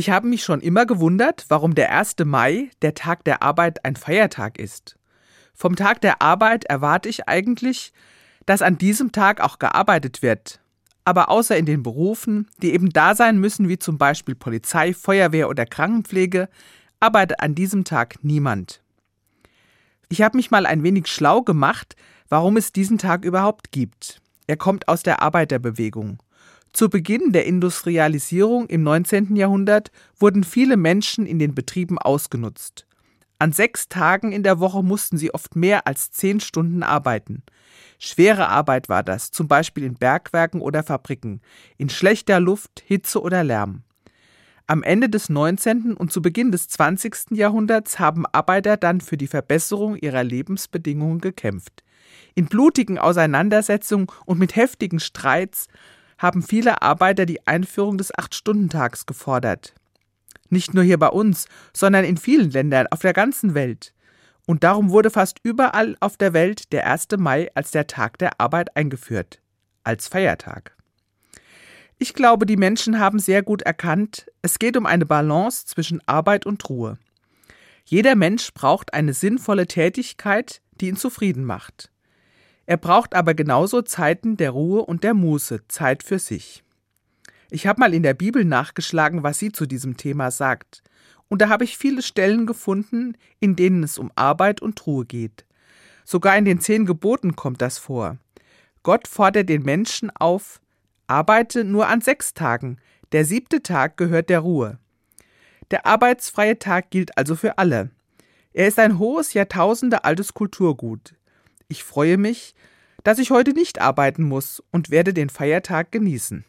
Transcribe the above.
Ich habe mich schon immer gewundert, warum der 1. Mai, der Tag der Arbeit, ein Feiertag ist. Vom Tag der Arbeit erwarte ich eigentlich, dass an diesem Tag auch gearbeitet wird. Aber außer in den Berufen, die eben da sein müssen, wie zum Beispiel Polizei, Feuerwehr oder Krankenpflege, arbeitet an diesem Tag niemand. Ich habe mich mal ein wenig schlau gemacht, warum es diesen Tag überhaupt gibt. Er kommt aus der Arbeiterbewegung. Zu Beginn der Industrialisierung im 19. Jahrhundert wurden viele Menschen in den Betrieben ausgenutzt. An sechs Tagen in der Woche mussten sie oft mehr als zehn Stunden arbeiten. Schwere Arbeit war das, zum Beispiel in Bergwerken oder Fabriken, in schlechter Luft, Hitze oder Lärm. Am Ende des 19. und zu Beginn des 20. Jahrhunderts haben Arbeiter dann für die Verbesserung ihrer Lebensbedingungen gekämpft. In blutigen Auseinandersetzungen und mit heftigen Streits haben viele Arbeiter die Einführung des Acht-Stunden-Tags gefordert. Nicht nur hier bei uns, sondern in vielen Ländern auf der ganzen Welt. Und darum wurde fast überall auf der Welt der 1. Mai als der Tag der Arbeit eingeführt, als Feiertag. Ich glaube, die Menschen haben sehr gut erkannt, es geht um eine Balance zwischen Arbeit und Ruhe. Jeder Mensch braucht eine sinnvolle Tätigkeit, die ihn zufrieden macht. Er braucht aber genauso Zeiten der Ruhe und der Muße, Zeit für sich. Ich habe mal in der Bibel nachgeschlagen, was sie zu diesem Thema sagt. Und da habe ich viele Stellen gefunden, in denen es um Arbeit und Ruhe geht. Sogar in den zehn Geboten kommt das vor. Gott fordert den Menschen auf, arbeite nur an sechs Tagen, der siebte Tag gehört der Ruhe. Der arbeitsfreie Tag gilt also für alle. Er ist ein hohes, Jahrtausende altes Kulturgut. Ich freue mich, dass ich heute nicht arbeiten muss und werde den Feiertag genießen.